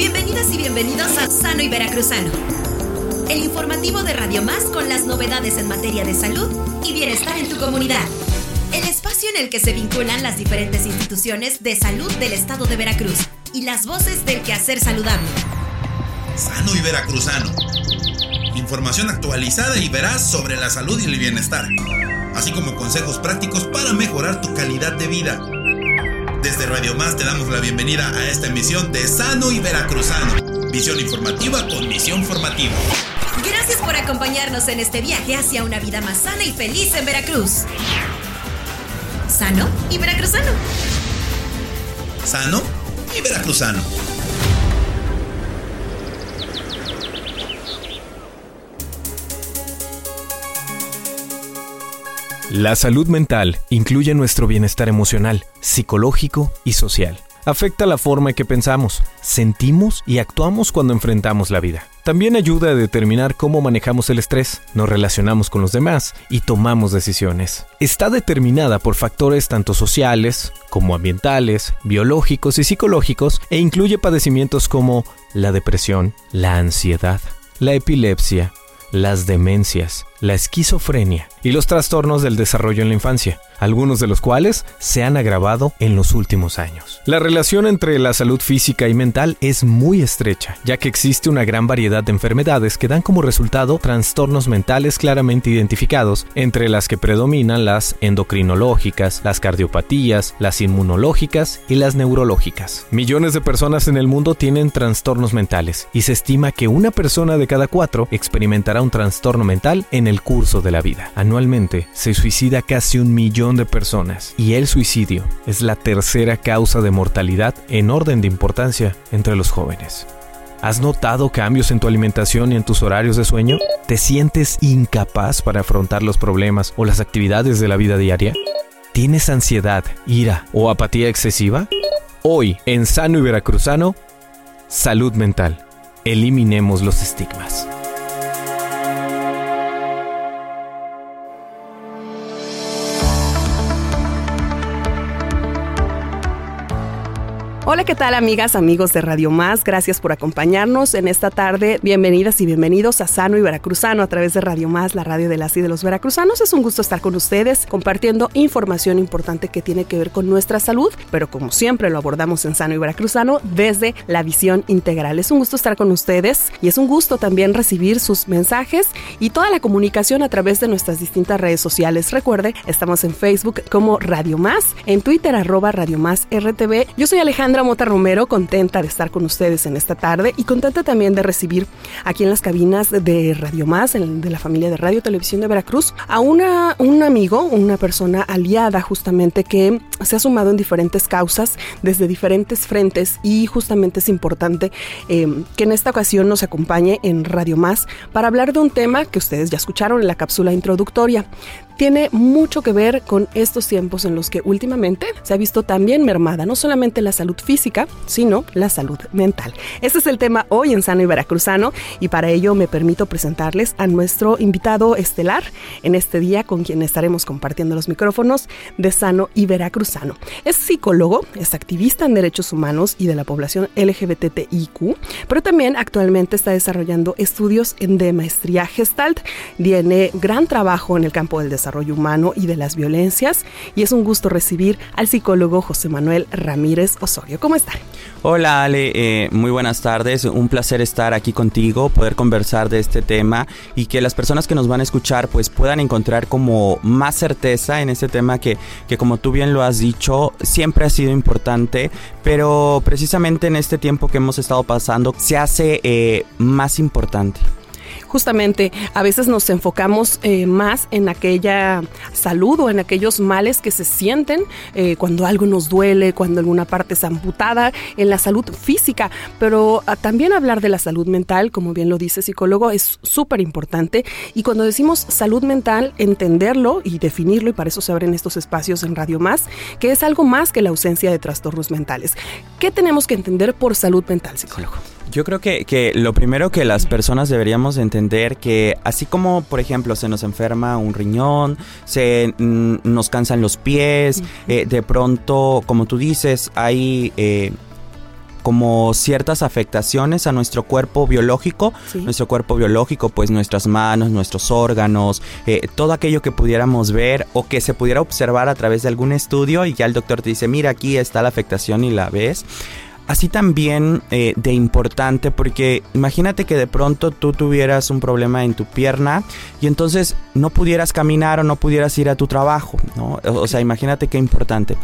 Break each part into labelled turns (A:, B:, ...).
A: Bienvenidas y bienvenidos a Sano y Veracruzano, el informativo de Radio Más con las novedades en materia de salud y bienestar en tu comunidad. El espacio en el que se vinculan las diferentes instituciones de salud del estado de Veracruz y las voces del quehacer saludable.
B: Sano y Veracruzano. Información actualizada y veraz sobre la salud y el bienestar, así como consejos prácticos para mejorar tu calidad de vida. Desde Radio Más te damos la bienvenida a esta emisión de Sano y Veracruzano. Visión informativa con misión formativa.
A: Gracias por acompañarnos en este viaje hacia una vida más sana y feliz en Veracruz. Sano y Veracruzano.
B: Sano y Veracruzano.
C: La salud mental incluye nuestro bienestar emocional, psicológico y social. Afecta la forma en que pensamos, sentimos y actuamos cuando enfrentamos la vida. También ayuda a determinar cómo manejamos el estrés, nos relacionamos con los demás y tomamos decisiones. Está determinada por factores tanto sociales como ambientales, biológicos y psicológicos e incluye padecimientos como la depresión, la ansiedad, la epilepsia, las demencias, la esquizofrenia y los trastornos del desarrollo en la infancia, algunos de los cuales se han agravado en los últimos años. La relación entre la salud física y mental es muy estrecha, ya que existe una gran variedad de enfermedades que dan como resultado trastornos mentales claramente identificados, entre las que predominan las endocrinológicas, las cardiopatías, las inmunológicas y las neurológicas. Millones de personas en el mundo tienen trastornos mentales y se estima que una persona de cada cuatro experimentará un trastorno mental en el curso de la vida. Anualmente se suicida casi un millón de personas y el suicidio es la tercera causa de mortalidad en orden de importancia entre los jóvenes. ¿Has notado cambios en tu alimentación y en tus horarios de sueño? ¿Te sientes incapaz para afrontar los problemas o las actividades de la vida diaria? ¿Tienes ansiedad, ira o apatía excesiva? Hoy, en Sano y Veracruzano, salud mental. Eliminemos los estigmas.
D: Hola, ¿qué tal amigas, amigos de Radio Más? Gracias por acompañarnos en esta tarde. Bienvenidas y bienvenidos a Sano y Veracruzano a través de Radio Más, la radio de las y de los veracruzanos. Es un gusto estar con ustedes compartiendo información importante que tiene que ver con nuestra salud, pero como siempre lo abordamos en Sano y Veracruzano desde la visión integral. Es un gusto estar con ustedes y es un gusto también recibir sus mensajes y toda la comunicación a través de nuestras distintas redes sociales. Recuerde, estamos en Facebook como Radio Más, en Twitter arroba Radio Más RTV. Yo soy Alejandra Mota Romero, contenta de estar con ustedes en esta tarde y contenta también de recibir aquí en las cabinas de Radio Más, de la familia de Radio Televisión de Veracruz, a una, un amigo, una persona aliada justamente que se ha sumado en diferentes causas desde diferentes frentes y justamente es importante eh, que en esta ocasión nos acompañe en Radio Más para hablar de un tema que ustedes ya escucharon en la cápsula introductoria tiene mucho que ver con estos tiempos en los que últimamente se ha visto también mermada no solamente la salud física, sino la salud mental. Este es el tema hoy en Sano y Veracruzano y para ello me permito presentarles a nuestro invitado estelar en este día con quien estaremos compartiendo los micrófonos de Sano y Veracruzano. Es psicólogo, es activista en derechos humanos y de la población LGBTIQ, pero también actualmente está desarrollando estudios en de maestría Gestalt. Tiene gran trabajo en el campo del desarrollo humano y de las violencias. Y es un gusto recibir al psicólogo José Manuel Ramírez Osorio. ¿Cómo está?
E: Hola Ale, eh, muy buenas tardes. Un placer estar aquí contigo, poder conversar de este tema y que las personas que nos van a escuchar pues puedan encontrar como más certeza en este tema que, que como tú bien lo has dicho, siempre ha sido importante, pero precisamente en este tiempo que hemos estado pasando se hace eh, más importante
D: justamente a veces nos enfocamos eh, más en aquella salud o en aquellos males que se sienten eh, cuando algo nos duele, cuando alguna parte es amputada, en la salud física, pero ah, también hablar de la salud mental, como bien lo dice psicólogo, es súper importante y cuando decimos salud mental, entenderlo y definirlo, y para eso se abren estos espacios en Radio Más, que es algo más que la ausencia de trastornos mentales. ¿Qué tenemos que entender por salud mental, psicólogo?
E: Yo creo que, que, lo primero que las personas deberíamos entender que así como por ejemplo se nos enferma un riñón, se nos cansan los pies, eh, de pronto como tú dices hay eh, como ciertas afectaciones a nuestro cuerpo biológico, nuestro cuerpo biológico, pues nuestras manos, nuestros órganos, eh, todo aquello que pudiéramos ver o que se pudiera observar a través de algún estudio y ya el doctor te dice, mira, aquí está la afectación y la ves así también eh, de importante porque imagínate que de pronto tú tuvieras un problema en tu pierna y entonces no pudieras caminar o no pudieras ir a tu trabajo, ¿no? O sea, imagínate qué importante.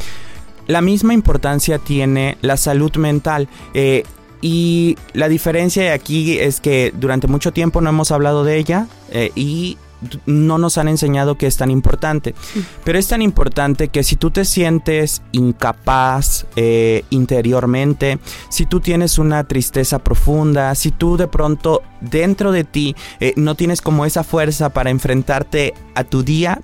E: La misma importancia tiene la salud mental. Eh, y la diferencia aquí es que durante mucho tiempo no hemos hablado de ella eh, y no nos han enseñado que es tan importante. Pero es tan importante que si tú te sientes incapaz eh, interiormente, si tú tienes una tristeza profunda, si tú de pronto dentro de ti eh, no tienes como esa fuerza para enfrentarte a tu día,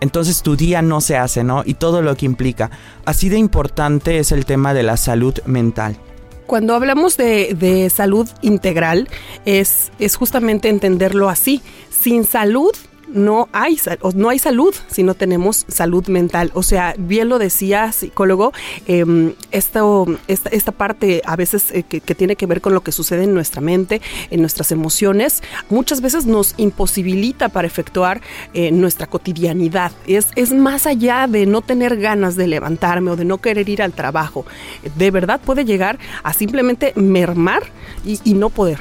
E: entonces tu día no se hace, ¿no? Y todo lo que implica. Así de importante es el tema de la salud mental.
D: Cuando hablamos de, de salud integral, es, es justamente entenderlo así. Sin salud no hay, no hay salud si no tenemos salud mental. O sea, bien lo decía psicólogo, em, esto, esta, parte a veces eh, que, tiene que ver con lo que sucede en nuestra mente, en nuestras emociones, muchas veces nos imposibilita para efectuar eh, nuestra cotidianidad. Es, es más allá de no tener ganas de levantarme o de no querer ir al trabajo. De verdad puede llegar a simplemente mermar y no poder.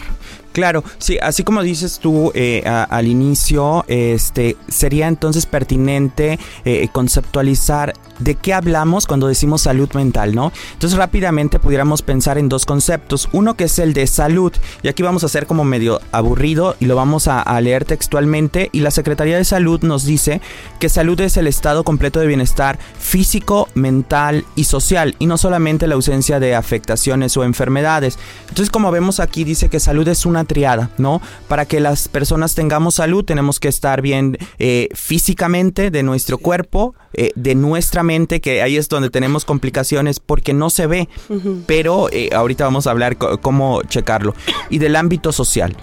E: Claro, sí, así como dices tú eh, al inicio, este sería entonces pertinente eh, conceptualizar de qué hablamos cuando decimos salud mental, ¿no? Entonces rápidamente pudiéramos pensar en dos conceptos. Uno que es el de salud, y aquí vamos a hacer como medio aburrido y lo vamos a, leer textualmente. Y la Secretaría de Salud nos dice que salud es el estado completo de bienestar físico, mental y social, y no solamente la ausencia de afectaciones o enfermedades. Entonces como vemos aquí dice que salud es una triada, ¿no? Para que las personas tengamos salud tenemos que estar bien eh, físicamente de nuestro cuerpo, eh, de nuestra mente, que ahí es donde tenemos complicaciones porque no se ve, pero eh, ahorita vamos a hablar cómo checarlo. Y del ámbito social.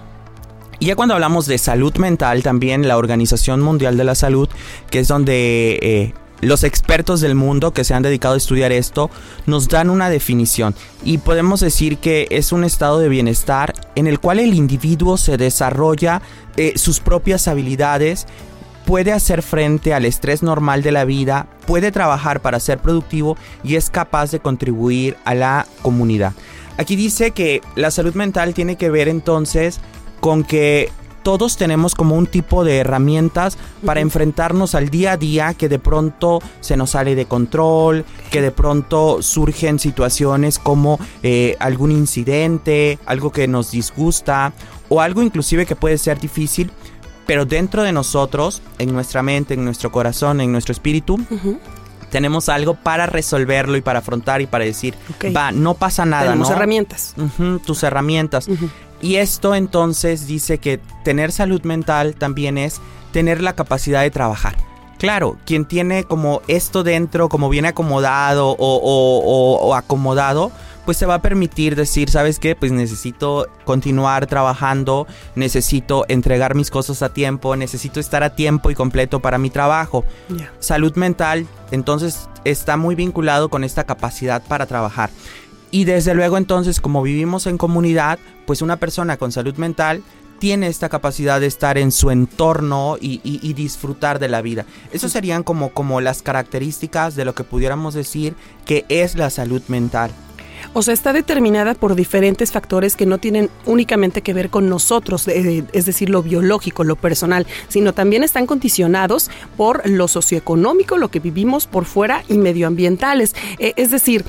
E: Y ya cuando hablamos de salud mental, también la Organización Mundial de la Salud, que es donde los expertos del mundo que se han dedicado a estudiar esto nos dan una definición y podemos decir que es un estado de bienestar en el cual el individuo se desarrolla eh, sus propias habilidades, puede hacer frente al estrés normal de la vida, puede trabajar para ser productivo y es capaz de contribuir a la comunidad. Aquí dice que la salud mental tiene que ver entonces con que todos tenemos como un tipo de herramientas para enfrentarnos al día a día que de pronto se nos sale de control, que de pronto surgen situaciones como eh, algún incidente, algo que nos disgusta o algo inclusive que puede ser difícil, pero dentro de nosotros, en nuestra mente, en nuestro corazón, en nuestro espíritu, tenemos algo para resolverlo y para afrontar y para decir, va, no pasa nada,
D: Tenemos herramientas.
E: tus herramientas. Y esto entonces dice que tener salud mental también es tener la capacidad de trabajar. Claro, quien tiene como esto dentro, como bien acomodado o, acomodado, pues se va a permitir decir, ¿sabes qué? Pues necesito continuar trabajando, necesito entregar mis cosas a tiempo, necesito estar a tiempo y completo para mi trabajo. Salud mental, entonces, está muy vinculado con esta capacidad para trabajar. Y desde luego entonces, como vivimos en comunidad, pues una persona con salud mental tiene esta capacidad de estar en su entorno y, disfrutar de la vida. Esas serían como, como las características de lo que pudiéramos decir que es la salud mental.
D: O sea, está determinada por diferentes factores que no tienen únicamente que ver con nosotros, es decir, lo biológico, lo personal, sino también están condicionados por lo socioeconómico, lo que vivimos por fuera y medioambientales. Eh, es decir,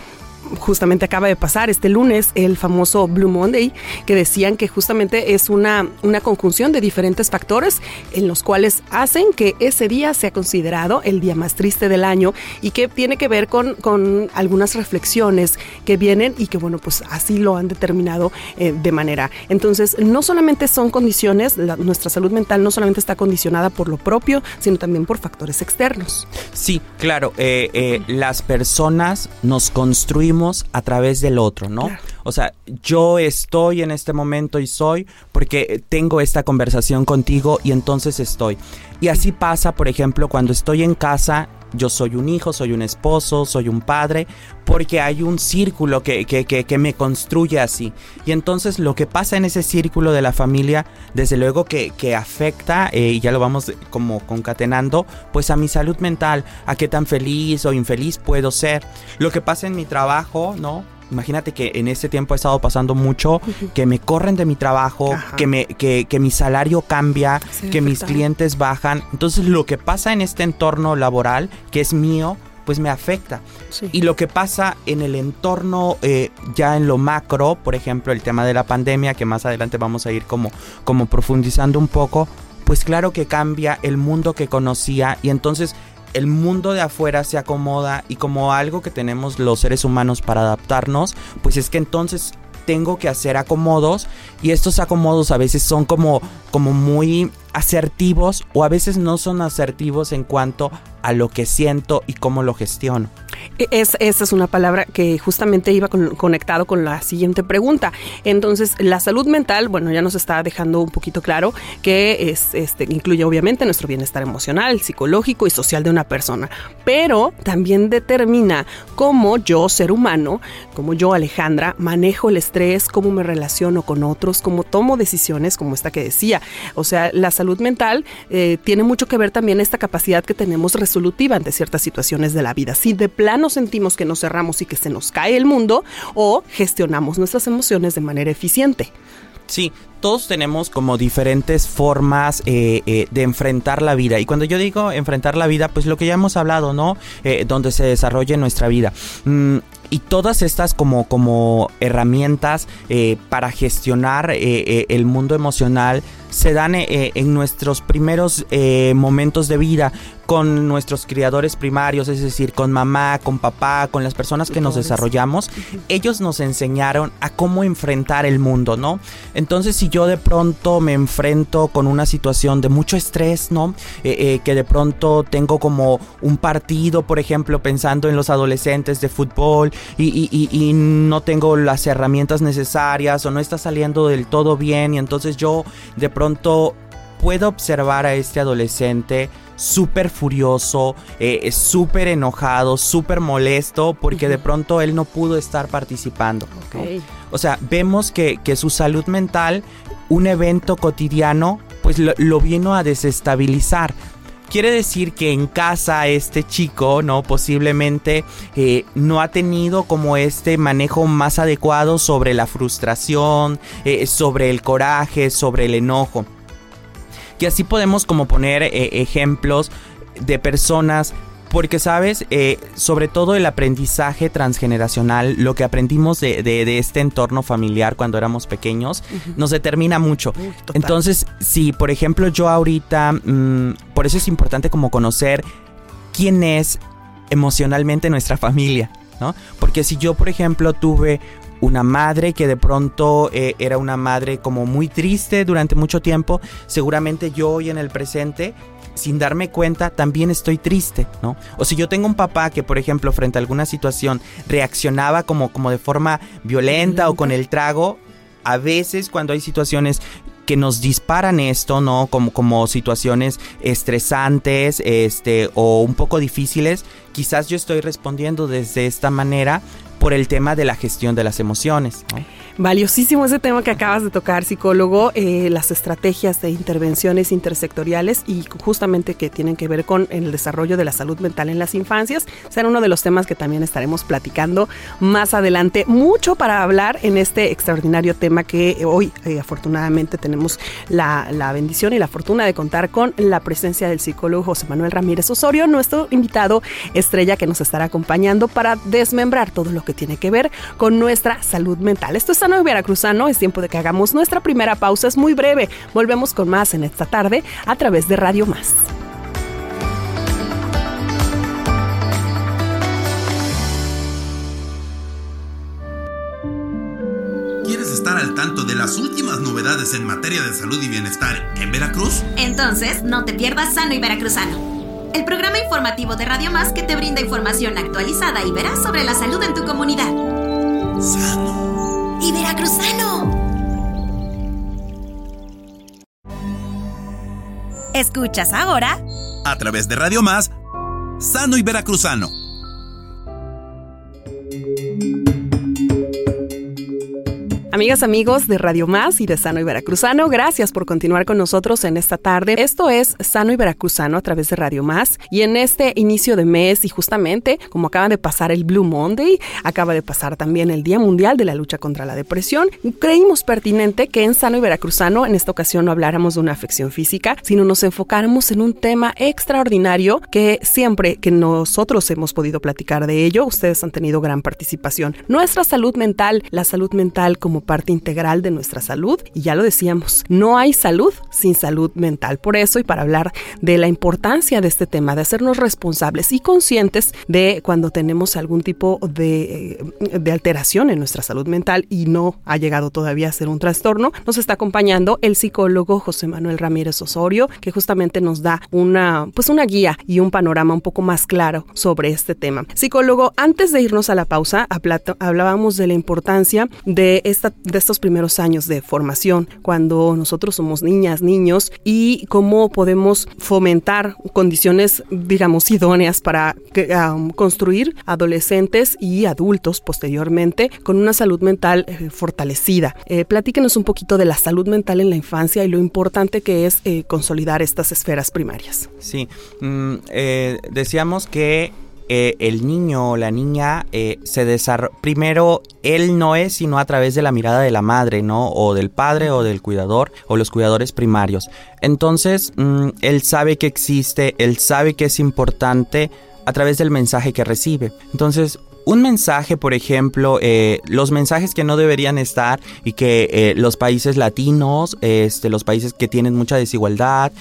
D: justamente acaba de pasar este lunes el famoso Blue Monday, que decían que justamente es una, una conjunción de diferentes factores en los cuales hacen que ese día sea considerado el día más triste del año y que tiene que ver con, con algunas reflexiones que vienen y que bueno, pues así lo han determinado eh, de manera. Entonces, no solamente son condiciones, nuestra salud mental no solamente está condicionada por lo propio, sino también por factores externos.
E: Sí, claro, eh, eh, las personas nos construimos a través del otro, ¿no? O sea, yo estoy en este momento y soy porque tengo esta conversación contigo y entonces estoy. Y así pasa, por ejemplo, cuando estoy en casa yo soy un hijo, soy un esposo, soy un padre, porque hay un círculo que, que, que, me construye así. Y entonces lo que pasa en ese círculo de la familia, desde luego que, afecta, eh, y ya lo vamos como concatenando, pues a mi salud mental, a qué tan feliz o infeliz puedo ser. Lo que pasa en mi trabajo, ¿no? Imagínate que en ese tiempo he estado pasando mucho, que me corren de mi trabajo, que, me, que, mi salario cambia, que mis clientes bajan. Entonces lo que pasa en este entorno laboral, que es mío, pues me afecta. Y lo que pasa en el entorno eh, ya en lo macro, por ejemplo, el tema de la pandemia, que más adelante vamos a ir como, como profundizando un poco, pues claro que cambia el mundo que conocía. Y entonces el mundo de afuera se acomoda y como algo que tenemos los seres humanos para adaptarnos, pues es que entonces tengo que hacer acomodos y estos acomodos a veces son como, como muy asertivos o a veces no son asertivos en cuanto a lo que siento y cómo lo gestiono.
D: E, es, esa es una palabra que justamente iba conectado con la siguiente pregunta. Entonces, la salud mental, bueno, ya nos está dejando un poquito claro que es, este, incluye obviamente nuestro bienestar emocional, psicológico y social de una persona, pero también determina cómo yo, ser humano, como yo, Alejandra, manejo el estrés, cómo me relaciono con otros, cómo tomo decisiones, como esta que decía. O sea, la salud mental eh, tiene mucho que ver también esta capacidad que tenemos resolutiva ante ciertas situaciones de la vida. Si de plano sentimos que nos cerramos y que se nos cae el mundo o gestionamos nuestras emociones de manera eficiente.
E: Sí, todos tenemos como diferentes formas eh, eh, de enfrentar la vida. Y cuando yo digo enfrentar la vida, pues lo que ya hemos hablado, ¿no? Eh, donde se desarrolle nuestra vida. Mm, y todas estas como, como herramientas para gestionar el mundo emocional se dan en nuestros primeros momentos de vida con nuestros criadores primarios, es decir, con mamá, con papá, con las personas que nos desarrollamos, ellos nos enseñaron a cómo enfrentar el mundo, ¿no? Entonces, si yo de pronto me enfrento con una situación de mucho estrés, ¿no? Eh, eh, que de pronto tengo como un partido, por ejemplo, pensando en los adolescentes de fútbol y, y no tengo las herramientas necesarias o no está saliendo del todo bien y entonces yo de pronto puedo observar a este adolescente súper furioso, eh, súper enojado, súper molesto, porque de pronto él no pudo estar participando. O sea, vemos que, su salud mental, un evento cotidiano, pues lo, vino a desestabilizar. Quiere decir que en casa este chico, ¿no? Posiblemente eh, no ha tenido como este manejo más adecuado sobre la frustración, eh, sobre el coraje, sobre el enojo. Y así podemos como poner eh, ejemplos de personas porque, ¿sabes? Eh, sobre todo el aprendizaje transgeneracional, lo que aprendimos de, este entorno familiar cuando éramos pequeños, nos determina mucho. Entonces, si, por ejemplo, yo ahorita, mm, por eso es importante como conocer quién es emocionalmente nuestra familia, ¿no? Porque si yo, por ejemplo, tuve una madre que de pronto eh, era una madre como muy triste durante mucho tiempo, seguramente yo hoy en el presente sin darme cuenta, también estoy triste, ¿no? O si yo tengo un papá que, por ejemplo, frente a alguna situación reaccionaba como, como de forma violenta o con el trago, a veces cuando hay situaciones que nos disparan esto, ¿no? Como, como situaciones estresantes, este, o un poco difíciles, quizás yo estoy respondiendo desde esta manera por el tema de la gestión de las emociones.
D: Valiosísimo ese tema que acabas de tocar, psicólogo, eh, las estrategias de intervenciones intersectoriales y justamente que tienen que ver con el desarrollo de la salud mental en las infancias. Será uno de los temas que también estaremos platicando más adelante. Mucho para hablar en este extraordinario tema que hoy eh, afortunadamente tenemos la bendición y la fortuna de contar con la presencia del psicólogo José Manuel Ramírez Osorio, nuestro invitado estrella que nos estará acompañando para desmembrar todo lo que tiene que ver con nuestra salud mental. Esto es Sano y Veracruzano, es tiempo de que hagamos nuestra primera pausa, es muy breve. Volvemos con más en esta tarde a través de Radio Más.
B: ¿Quieres estar al tanto de las últimas novedades en materia de salud y bienestar en Veracruz?
A: Entonces, no te pierdas Sano y Veracruzano, el programa informativo de Radio Más que te brinda información actualizada y veraz sobre la salud en tu comunidad.
B: Sano
A: y veracruzano. Escuchas ahora.
B: A través de Radio Más, sano y veracruzano.
D: Amigas, amigos de Radio Más y de Sano y Veracruzano, gracias por continuar con nosotros en esta tarde. Esto es Sano y Veracruzano a través de Radio Más y en este inicio de mes y justamente como acaba de pasar el Blue Monday, acaba de pasar también el Día Mundial de la Lucha contra la Depresión, creímos pertinente que en Sano y Veracruzano en esta ocasión no habláramos de una afección física, sino nos enfocáramos en un tema extraordinario que siempre que nosotros hemos podido platicar de ello, ustedes han tenido gran participación. Nuestra salud mental, la salud mental como parte integral de nuestra salud y ya lo decíamos, no hay salud sin salud mental. Por eso y para hablar de la importancia de este tema, de hacernos responsables y conscientes de cuando tenemos algún tipo de, eh, de alteración en nuestra salud mental y no ha llegado todavía a ser un trastorno, nos está acompañando el psicólogo José Manuel Ramírez Osorio, que justamente nos da una, pues una guía y un panorama un poco más claro sobre este tema. Psicólogo, antes de irnos a la pausa, hablábamos de la importancia de esta de estos primeros años de formación, cuando nosotros somos niñas, niños, y cómo podemos fomentar condiciones, digamos, idóneas para construir adolescentes y adultos posteriormente con una salud mental eh, fortalecida. Eh, platíquenos un poquito de la salud mental en la infancia y lo importante que es eh, consolidar estas esferas primarias.
E: Sí, mm, decíamos que eh, el niño o la niña eh, se desarrolla, primero él no es sino a través de la mirada de la madre, ¿no? O del padre o del cuidador o los cuidadores primarios. Entonces, mm, él sabe que existe, él sabe que es importante a través del mensaje que recibe. Entonces, un mensaje, por ejemplo, eh, los mensajes que no deberían estar y que los países latinos, este, los países que tienen mucha desigualdad,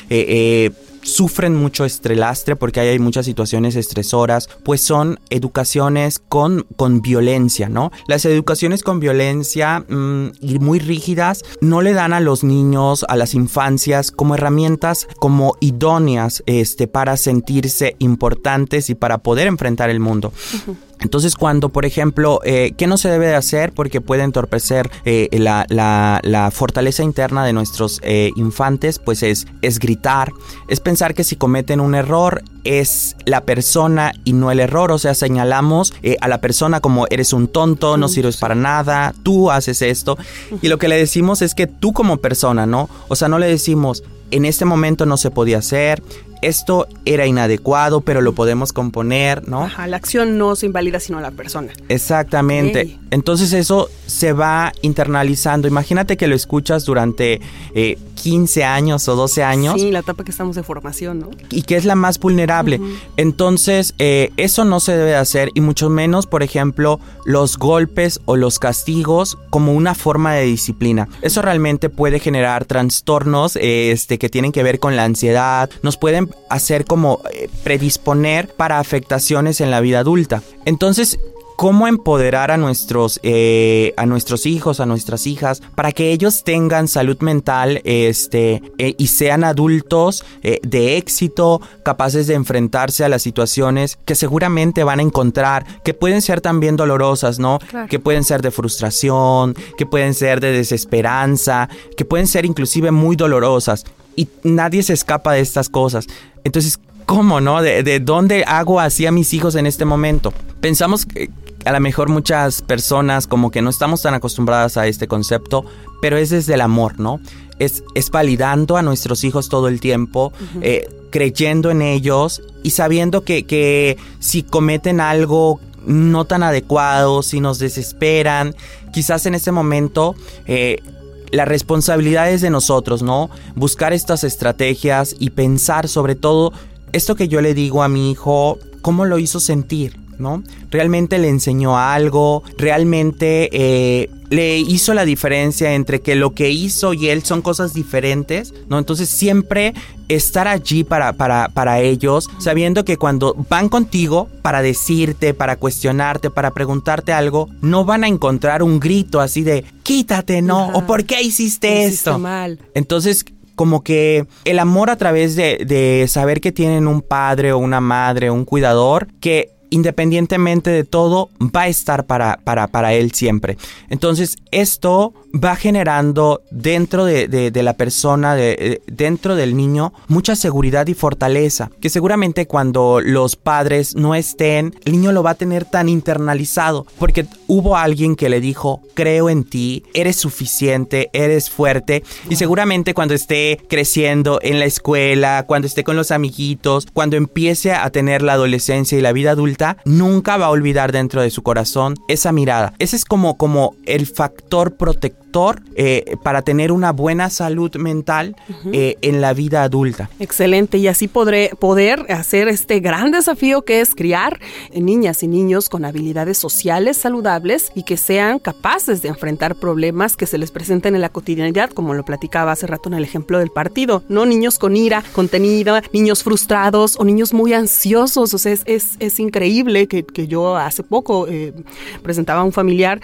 E: sufren mucho estrelastre porque hay muchas situaciones estresoras, pues son educaciones con, con violencia, ¿no? Las educaciones con violencia mm, y muy rígidas no le dan a los niños, a las infancias, como herramientas como idóneas este, para sentirse importantes y para poder enfrentar el mundo. Entonces cuando, por ejemplo, eh, ¿qué no se debe de hacer? Porque puede entorpecer eh, la, fortaleza interna de nuestros eh, infantes, pues es, es gritar, es pensar que si cometen un error es la persona y no el error, o sea, señalamos a la persona como eres un tonto, no sirves para nada, tú haces esto, y lo que le decimos es que tú como persona, ¿no? O sea, no le decimos, en este momento no se podía hacer, esto era inadecuado, pero lo podemos componer, ¿no?
D: Ajá, la acción no se invalida sino la persona.
E: Exactamente. Entonces eso se va internalizando. Imagínate que lo escuchas durante 15 eh, años o 12 años.
D: Sí, la etapa que estamos de formación, ¿no?
E: Y que es la más vulnerable. Entonces, eh, eso no se debe hacer y mucho menos, por ejemplo, los golpes o los castigos como una forma de disciplina. Eso realmente puede generar trastornos este, que tienen que ver con la ansiedad, nos pueden hacer como eh, predisponer para afectaciones en la vida adulta. Entonces, cómo empoderar a nuestros, eh, a nuestros hijos, a nuestras hijas, para que ellos tengan salud mental este, eh, y sean adultos de éxito, capaces de enfrentarse a las situaciones que seguramente van a encontrar, que pueden ser también dolorosas, ¿no? Que pueden ser de frustración, que pueden ser de desesperanza, que pueden ser inclusive muy dolorosas y nadie se escapa de estas cosas. Entonces, ¿cómo, no? ¿De, dónde hago así a mis hijos en este momento? Pensamos que a lo mejor muchas personas como que no estamos tan acostumbradas a este concepto, pero es desde el amor, ¿no? Es, es validando a nuestros hijos todo el tiempo, eh, creyendo en ellos y sabiendo que, que si cometen algo no tan adecuado, si nos desesperan, quizás en ese momento eh, la responsabilidad es de nosotros, ¿no? Buscar estas estrategias y pensar sobre todo esto que yo le digo a mi hijo, cómo lo hizo sentir, ¿no? Realmente le enseñó algo, realmente eh, le hizo la diferencia entre que lo que hizo y él son cosas diferentes, ¿no? Entonces siempre estar allí para, para, para ellos, sabiendo que cuando van contigo para decirte, para cuestionarte, para preguntarte algo, no van a encontrar un grito así de quítate, ¿no? O ¿por qué hiciste esto?
D: mal.
E: Entonces como que el amor a través de, de, saber que tienen un padre o una madre, un cuidador, que independientemente de todo, va a estar para, para, para él siempre. Entonces, esto va generando dentro de, la persona, de, dentro del niño, mucha seguridad y fortaleza, que seguramente cuando los padres no estén, el niño lo va a tener tan internalizado, porque hubo alguien que le dijo, creo en ti, eres suficiente, eres fuerte, y seguramente cuando esté creciendo en la escuela, cuando esté con los amiguitos, cuando empiece a tener la adolescencia y la vida adulta, nunca va a olvidar dentro de su corazón esa mirada. Ese es como, como el factor protector eh, para tener una buena salud mental eh, en la vida adulta.
D: Excelente, y así podré poder hacer este gran desafío que es criar niñas y niños con habilidades sociales saludables y que sean capaces de enfrentar problemas que se les presenten en la cotidianidad, como lo platicaba hace rato en el ejemplo del partido, no niños con ira contenida, niños frustrados o niños muy ansiosos, o sea, es, es, increíble que, que, yo hace poco eh, presentaba a un familiar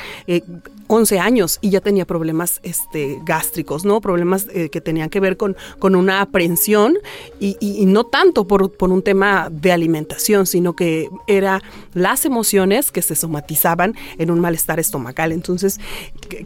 D: 11 años y ya tenía problemas este, gástricos, ¿no? Problemas eh, que tenían que ver con, con una aprensión y, no tanto por, por, un tema de alimentación, sino que era las emociones que se somatizaban en un malestar estomacal. Entonces,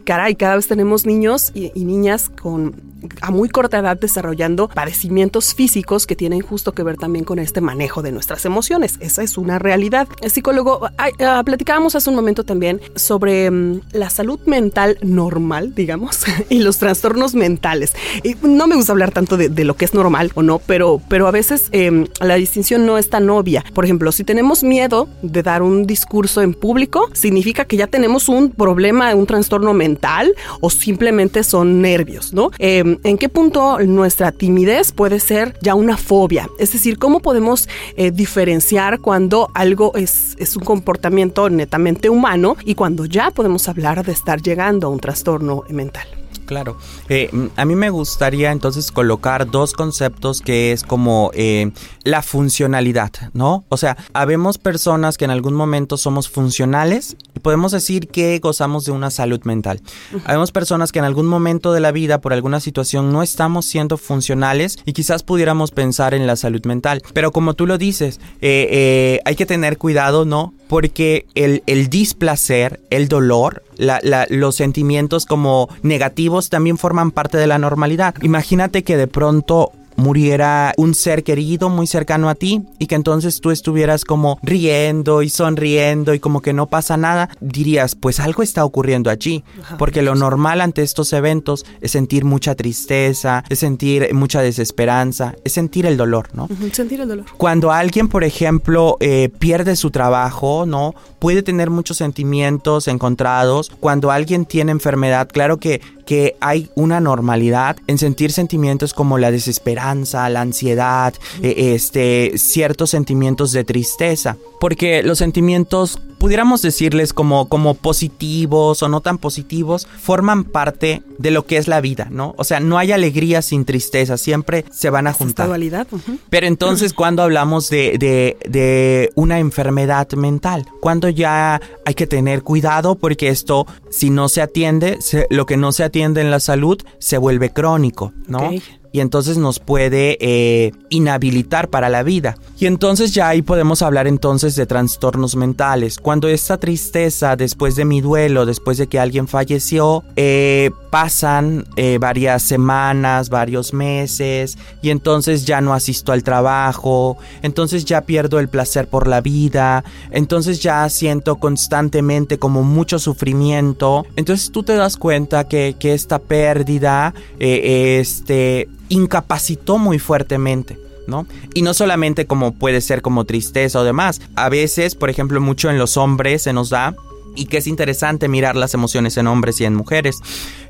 D: caray, cada vez tenemos niños y, niñas con a muy corta edad desarrollando padecimientos físicos que tienen justo que ver también con este manejo de nuestras emociones. Esa es una realidad. El psicólogo, ah, platicábamos hace un momento también sobre mm, la salud mental normal, digamos, y los trastornos mentales. No me gusta hablar tanto de, lo que es normal o no, pero, pero a veces em, la distinción no es tan obvia. Por ejemplo, si tenemos miedo de dar un discurso en público, significa que ya tenemos un problema, un trastorno mental o simplemente son nervios, ¿no? Em, ¿En qué punto nuestra timidez puede ser ya una fobia? Es decir, ¿cómo podemos eh, diferenciar cuando algo es, es un comportamiento netamente humano y cuando ya podemos hablar de estar llegando a un trastorno mental.
E: Claro. Eh, a mí me gustaría entonces colocar dos conceptos que es como eh, la funcionalidad, ¿no? O sea, habemos personas que en algún momento somos funcionales y podemos decir que gozamos de una salud mental. Habemos personas que en algún momento de la vida, por alguna situación, no estamos siendo funcionales y quizás pudiéramos pensar en la salud mental. Pero como tú lo dices, eh, hay que tener cuidado, ¿no? Porque el, el displacer, el dolor, los sentimientos como negativos también forman parte de la normalidad. Imagínate que de pronto muriera un ser querido muy cercano a ti y que entonces tú estuvieras como riendo y sonriendo y como que no pasa nada, dirías, pues algo está ocurriendo allí, porque lo normal ante estos eventos es sentir mucha tristeza, es sentir mucha desesperanza, es sentir el dolor, ¿no?
D: Sentir el dolor.
E: Cuando alguien, por ejemplo, eh, pierde su trabajo, ¿no? Puede tener muchos sentimientos encontrados. Cuando alguien tiene enfermedad, claro que que hay una normalidad en sentir sentimientos como la desesperanza, la ansiedad, eh, este, ciertos sentimientos de tristeza. Porque los sentimientos pudiéramos decirles como, como positivos o no tan positivos, forman parte de lo que es la vida, ¿no? O sea, no hay alegría sin tristeza, siempre se van a juntar.
D: dualidad.
E: Pero entonces, cuando hablamos de, de, de, una enfermedad mental, cuando ya hay que tener cuidado porque esto, si no se atiende, lo que no se atiende en la salud se vuelve crónico, ¿no? Y entonces nos puede eh, inhabilitar para la vida. Y entonces ya ahí podemos hablar entonces de trastornos mentales. Cuando esta tristeza después de mi duelo, después de que alguien falleció, eh, pasan eh, varias semanas, varios meses y entonces ya no asisto al trabajo, entonces ya pierdo el placer por la vida, entonces ya siento constantemente como mucho sufrimiento. Entonces tú te das cuenta que, que esta pérdida, este, incapacitó muy fuertemente. ¿no? Y no solamente como puede ser como tristeza o demás. A veces, por ejemplo, mucho en los hombres se nos da y que es interesante mirar las emociones en hombres y en mujeres.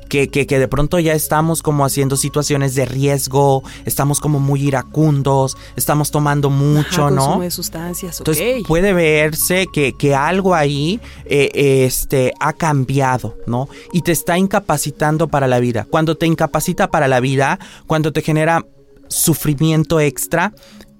E: Que, que, que, de pronto ya estamos como haciendo situaciones de riesgo, estamos como muy iracundos, estamos tomando mucho, ¿no?
D: de sustancias,
E: Entonces puede verse que, que algo ahí eh, este, ha cambiado, ¿no? Y te está incapacitando para la vida. Cuando te incapacita para la vida, cuando te genera sufrimiento extra,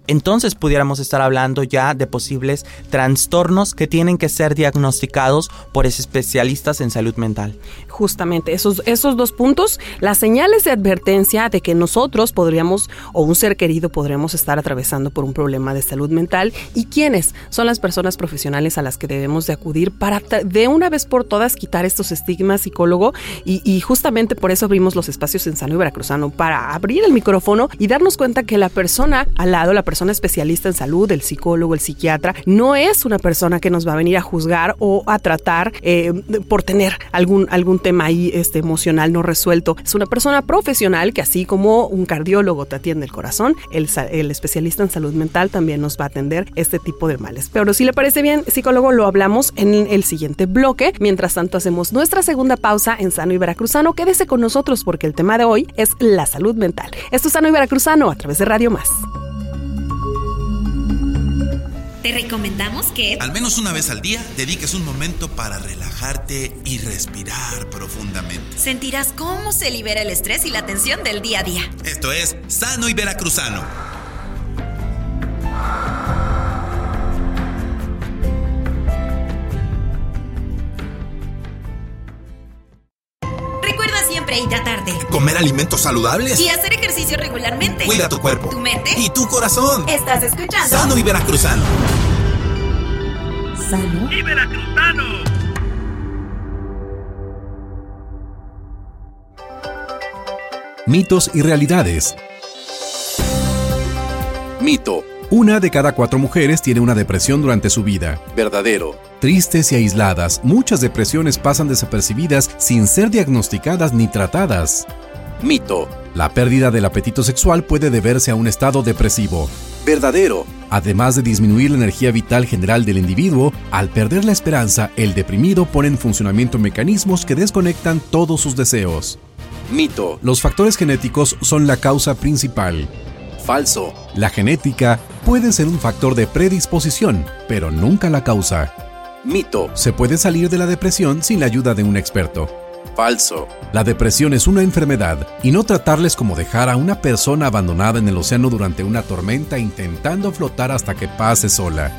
E: entonces pudiéramos estar hablando ya de posibles trastornos que tienen que ser diagnosticados por especialistas en salud mental.
D: Justamente esos, esos dos puntos, las señales de advertencia de que nosotros podríamos o un ser querido podríamos estar atravesando por un problema de salud mental y quiénes son las personas profesionales a las que debemos de acudir para de una vez por todas quitar estos estigmas psicólogo y, y justamente por eso abrimos los espacios en Sano y Veracruzano para abrir el micrófono y darnos cuenta que la persona al lado, la persona especialista en salud, el psicólogo, el psiquiatra, no es una persona que nos va a venir a juzgar o a tratar eh, por tener algún, algún tema ahí este, emocional no resuelto. Es una persona profesional que así como un cardiólogo te atiende el corazón, el, el especialista en salud mental también nos va a atender este tipo de males. Pero si le parece bien, psicólogo, lo hablamos en el siguiente bloque. Mientras tanto, hacemos nuestra segunda pausa en Sano y Veracruzano. Quédese con nosotros porque el tema de hoy es la salud mental. Esto es Sano y Veracruzano a través de Radio Más.
A: Te recomendamos que
B: al menos una vez al día dediques un momento para relajarte y respirar profundamente.
A: Sentirás cómo se libera el estrés y la tensión del día a día.
B: Esto es Sano y Veracruzano.
A: Siempre hidratarte.
B: Comer alimentos saludables.
A: Y hacer ejercicio regularmente.
B: Cuida tu cuerpo.
A: Tu mente.
B: Y tu corazón.
A: Estás escuchando.
B: Sano y Veracruzano.
A: Sano
B: y Veracruzano.
F: Mitos y realidades. Mito. Una de cada cuatro mujeres tiene una depresión durante su vida. Verdadero. Tristes y aisladas, muchas depresiones pasan desapercibidas sin ser diagnosticadas ni tratadas. Mito. La pérdida del apetito sexual puede deberse a un estado depresivo. Verdadero. Además de disminuir la energía vital general del individuo, al perder la esperanza, el deprimido pone en funcionamiento mecanismos que desconectan todos sus deseos. Mito. Los factores genéticos son la causa principal. Falso. La genética puede ser un factor de predisposición, pero nunca la causa. Mito. Se puede salir de la depresión sin la ayuda de un experto. Falso. La depresión es una enfermedad y no tratarles como dejar a una persona abandonada en el océano durante una tormenta intentando flotar hasta que pase sola.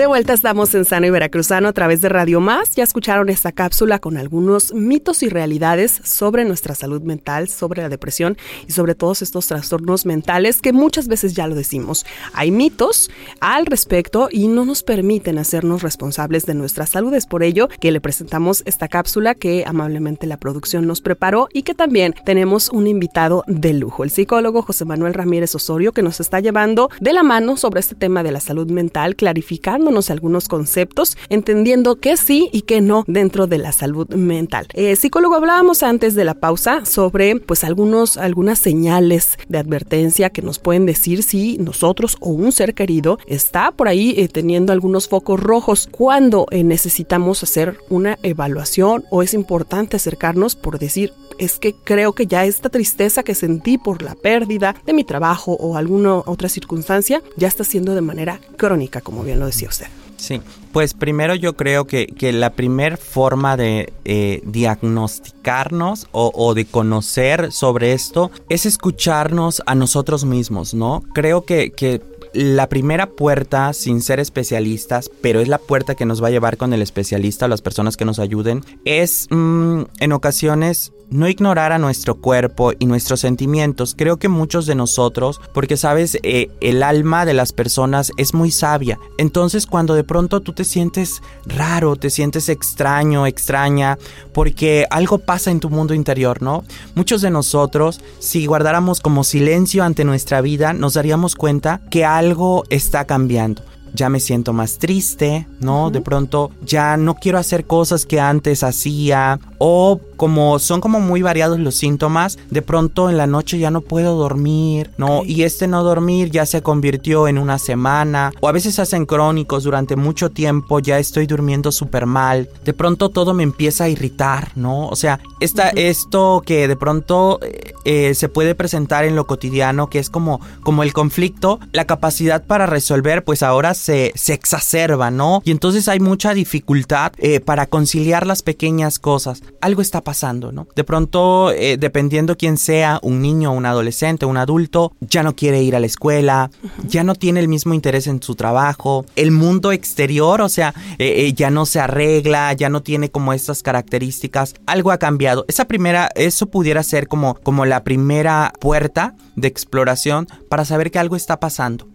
D: De vuelta estamos en Sano y Veracruzano a través de Radio Más. Ya escucharon esta cápsula con algunos mitos y realidades sobre nuestra salud mental, sobre la depresión y sobre todos estos trastornos mentales que muchas veces ya lo decimos. Hay mitos al respecto y no nos permiten hacernos responsables de nuestra salud. Es por ello que le presentamos esta cápsula que amablemente la producción nos preparó y que también tenemos un invitado de lujo, el psicólogo José Manuel Ramírez Osorio, que nos está llevando de la mano sobre este tema de la salud mental, clarificando algunos conceptos, entendiendo qué sí y qué no dentro de la salud mental. Eh, psicólogo, hablábamos antes de la pausa sobre pues algunos, algunas señales de advertencia que nos pueden decir si nosotros o un ser querido está por ahí eh, teniendo algunos focos rojos cuando eh, necesitamos hacer una evaluación o es importante acercarnos por decir es que creo que ya esta tristeza que sentí por la pérdida de mi trabajo o alguna otra circunstancia ya está siendo de manera crónica, como bien lo decía usted.
E: Sí, pues primero yo creo que, que la primera forma de eh, diagnosticarnos o, o, de conocer sobre esto es escucharnos a nosotros mismos, ¿no? Creo que, que la primera puerta, sin ser especialistas, pero es la puerta que nos va a llevar con el especialista, las personas que nos ayuden, es mmm, en ocasiones no ignorar a nuestro cuerpo y nuestros sentimientos. Creo que muchos de nosotros, porque sabes, eh, el alma de las personas es muy sabia. Entonces cuando de pronto tú te sientes raro, te sientes extraño, extraña, porque algo pasa en tu mundo interior, ¿no? Muchos de nosotros, si guardáramos como silencio ante nuestra vida, nos daríamos cuenta que algo está cambiando ya me siento más triste, ¿no? Uh -huh. De pronto ya no quiero hacer cosas que antes hacía o como son como muy variados los síntomas, de pronto en la noche ya no puedo dormir, ¿no? Okay. Y este no dormir ya se convirtió en una semana o a veces hacen crónicos durante mucho tiempo, ya estoy durmiendo súper mal, de pronto todo me empieza a irritar, ¿no? O sea, esta, uh -huh. esto que de pronto eh, eh, se puede presentar en lo cotidiano, que es como, como el conflicto, la capacidad para resolver, pues ahora se, se exacerban, ¿no? Y entonces hay mucha dificultad eh, para conciliar las pequeñas cosas. Algo está pasando, ¿no? De pronto, eh, dependiendo quién sea, un niño, un adolescente, un adulto, ya no quiere ir a la escuela, ya no tiene el mismo interés en su trabajo, el mundo exterior, o sea, eh, ya no se arregla, ya no tiene como estas características, algo ha cambiado. Esa primera, eso pudiera ser como, como la primera puerta de exploración para saber que algo está pasando.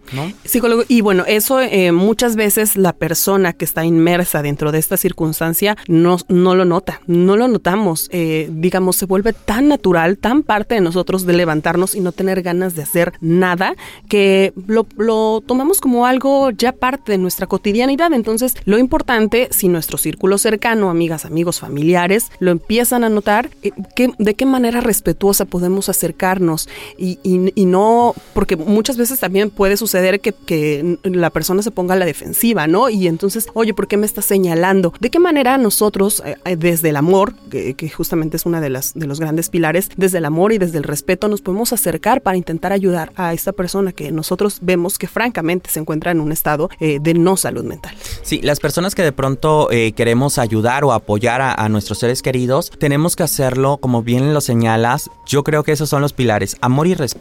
D: Psicólogo, y bueno, eso eh, muchas veces la persona que está inmersa dentro de esta circunstancia no, no lo nota, no lo notamos, eh, digamos, se vuelve tan natural, tan parte de nosotros de levantarnos y no tener ganas de hacer nada, que lo, lo tomamos como algo ya parte de nuestra cotidianidad. Entonces, lo importante, si nuestro círculo cercano, amigas, amigos, familiares, lo empiezan a notar, eh, de qué manera respetuosa podemos acercarnos y, y, no, porque muchas veces también puede suceder que, la persona se ponga a la defensiva, ¿no? Y entonces, oye, ¿por qué me estás señalando? ¿De qué manera nosotros, eh, eh, desde el amor, que, justamente es una de, las, de los grandes pilares, desde el amor y desde el respeto, nos podemos acercar para intentar ayudar a esta persona que nosotros vemos que francamente se encuentra en un estado eh, de no salud mental?
E: Sí, las personas que de pronto queremos ayudar o apoyar a, a nuestros seres queridos, tenemos que hacerlo, como bien lo señalas, yo creo que esos son los pilares, amor y respeto.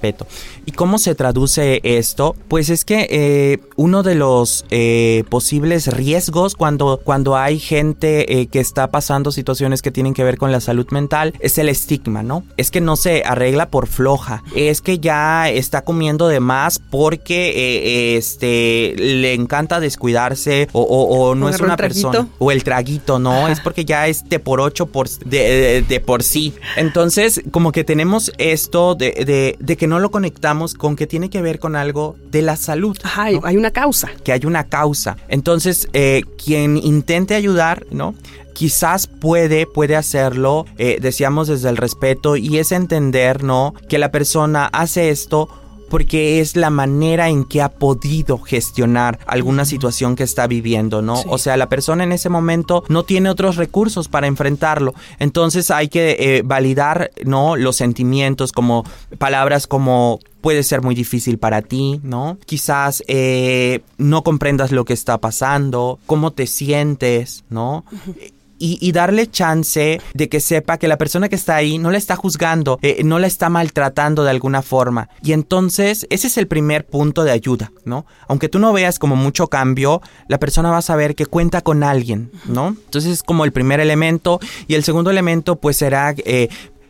E: ¿Y cómo se traduce esto? Pues es que eh, uno de los eh, posibles riesgos cuando, cuando hay gente eh, que está pasando situaciones que tienen que ver con la salud mental es el estigma, ¿no? Es que no se arregla por floja, es que ya está comiendo de más porque este le encanta descuidarse o, o, o no es una persona o el traguito, no, es porque ya es de por ocho por, de, de, de, por sí. Entonces, como que tenemos esto de, de, de que no lo conectamos con que tiene que ver con algo de la salud.
D: Ajá, ¿no? hay una causa.
E: Que hay una causa. Entonces, eh, quien intente ayudar, ¿no? quizás puede, puede hacerlo, eh, decíamos desde el respeto, y es entender, ¿no? Que la persona hace esto porque es la manera en que ha podido gestionar alguna situación que está viviendo, ¿no? Sí. O sea, la persona en ese momento no tiene otros recursos para enfrentarlo. Entonces hay que eh, validar, ¿no? Los sentimientos como palabras como puede ser muy difícil para ti, ¿no? Quizás eh, no comprendas lo que está pasando, cómo te sientes, ¿no? Uh -huh y, darle chance de que sepa que la persona que está ahí no la está juzgando, eh, no la está maltratando de alguna forma. Y entonces ese es el primer punto de ayuda, ¿no? Aunque tú no veas como mucho cambio, la persona va a saber que cuenta con alguien, ¿no? Entonces es como el primer elemento. Y el segundo elemento pues será... Eh,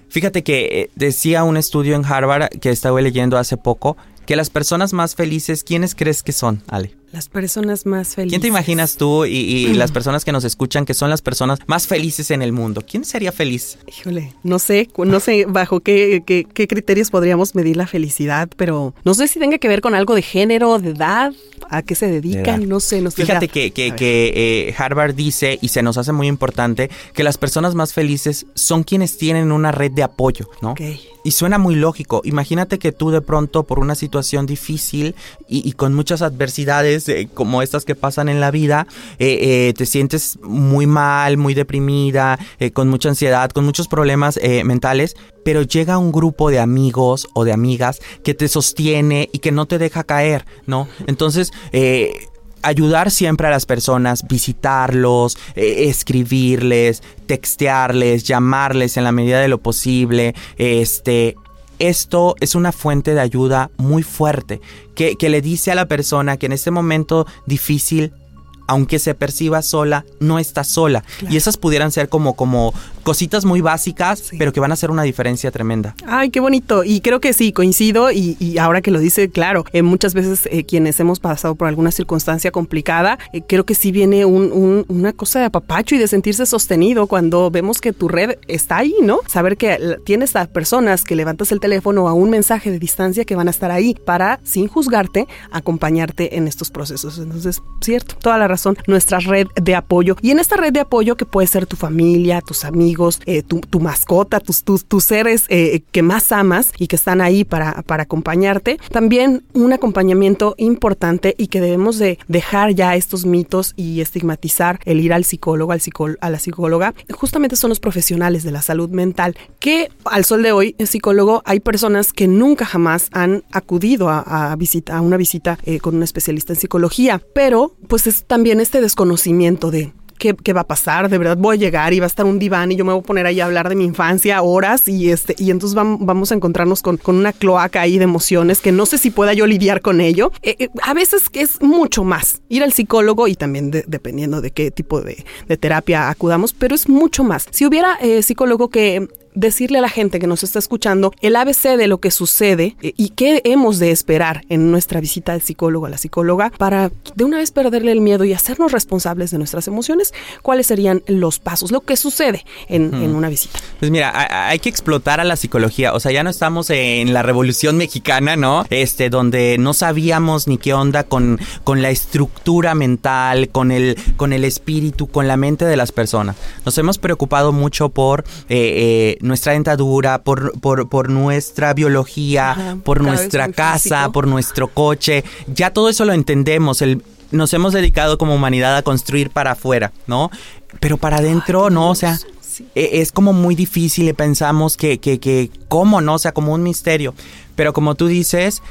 E: fíjate que eh, decía un estudio en Harvard que estaba leyendo hace poco que las personas más felices, ¿quiénes crees que son, Ale?
D: Las personas más felices.
E: ¿Quién te imaginas tú y, y las personas que nos escuchan que son las personas más felices en el mundo? ¿Quién sería feliz?
D: Híjole, no sé, no sé bajo qué, qué, qué criterios podríamos medir la felicidad, pero no sé si tenga que ver con algo de género, de edad, a qué se dedican, no sé, no sé.
E: Fíjate que, que, que eh, Harvard dice, y se nos hace muy importante, que las personas más felices son quienes tienen una red de apoyo, ¿no?
D: Okay.
E: Y suena muy lógico. Imagínate que tú de pronto por una situación difícil y, y con muchas adversidades eh, como estas que pasan en la vida, eh, eh, te sientes muy mal, muy deprimida, con mucha ansiedad, con muchos problemas mentales, pero llega un grupo de amigos o de amigas que te sostiene y que no te deja caer, ¿no? Entonces, ayudar siempre a las personas, visitarlos, escribirles, textearles, llamarles en la medida de lo posible, este, esto es una fuente de ayuda muy fuerte que, que, le dice a la persona que en este momento difícil aunque se perciba sola, no está sola. Claro. Y esas pudieran ser como, como cositas muy básicas, sí. pero que van a hacer una diferencia tremenda.
D: Ay, qué bonito. Y creo que sí, coincido. Y, y ahora que lo dice, claro, eh, muchas veces eh, quienes hemos pasado por alguna circunstancia complicada, eh, creo que sí viene un, un, una cosa de apapacho y de sentirse sostenido cuando vemos que tu red está ahí, ¿no? Saber que tienes a personas que levantas el teléfono a un mensaje de distancia que van a estar ahí para, sin juzgarte, acompañarte en estos procesos. Entonces, cierto, toda la razón, nuestra red de apoyo. Y en esta red de apoyo que puede ser tu familia, tus amigos, eh, tu, mascota, tus, tus, tus seres eh, que más amas y que están ahí para, para acompañarte. También un acompañamiento importante y que debemos de dejar ya estos mitos y estigmatizar el ir al psicólogo, al a la psicóloga, justamente son los profesionales de la salud mental, que al sol de hoy, el psicólogo, hay personas que nunca jamás han acudido a, a, visita, a una visita eh, con un especialista en psicología, pero pues es también este desconocimiento de ¿Qué, va a pasar, de verdad voy a llegar y va a estar un diván y yo me voy a poner ahí a hablar de mi infancia horas y este y entonces vamos, a encontrarnos con, una cloaca ahí de emociones que no sé si pueda yo lidiar con ello. Eh, eh, a veces es mucho más ir al psicólogo y también dependiendo de qué tipo de, terapia acudamos, pero es mucho más. Si hubiera eh, psicólogo que decirle a la gente que nos está escuchando el ABC de lo que sucede eh, y qué hemos de esperar en nuestra visita al psicólogo a la psicóloga para de una vez perderle el miedo y hacernos responsables de nuestras emociones, cuáles serían los pasos, lo que sucede en, una visita.
E: Pues mira, hay que explotar a la psicología, o sea, ya no estamos en la revolución mexicana, ¿no? Este, donde no sabíamos ni qué onda con, con la estructura mental, con el, con el espíritu, con la mente de las personas. Nos hemos preocupado mucho por eh, eh, nuestra dentadura, por, por, nuestra biología, por nuestra casa, por nuestro coche. Ya todo eso lo entendemos. El, nos hemos dedicado como humanidad a construir para afuera, ¿no? Pero para adentro, no, o sea, e, es como muy difícil y pensamos que, que, que, ¿cómo no? O sea, como un misterio. Pero como tú dices,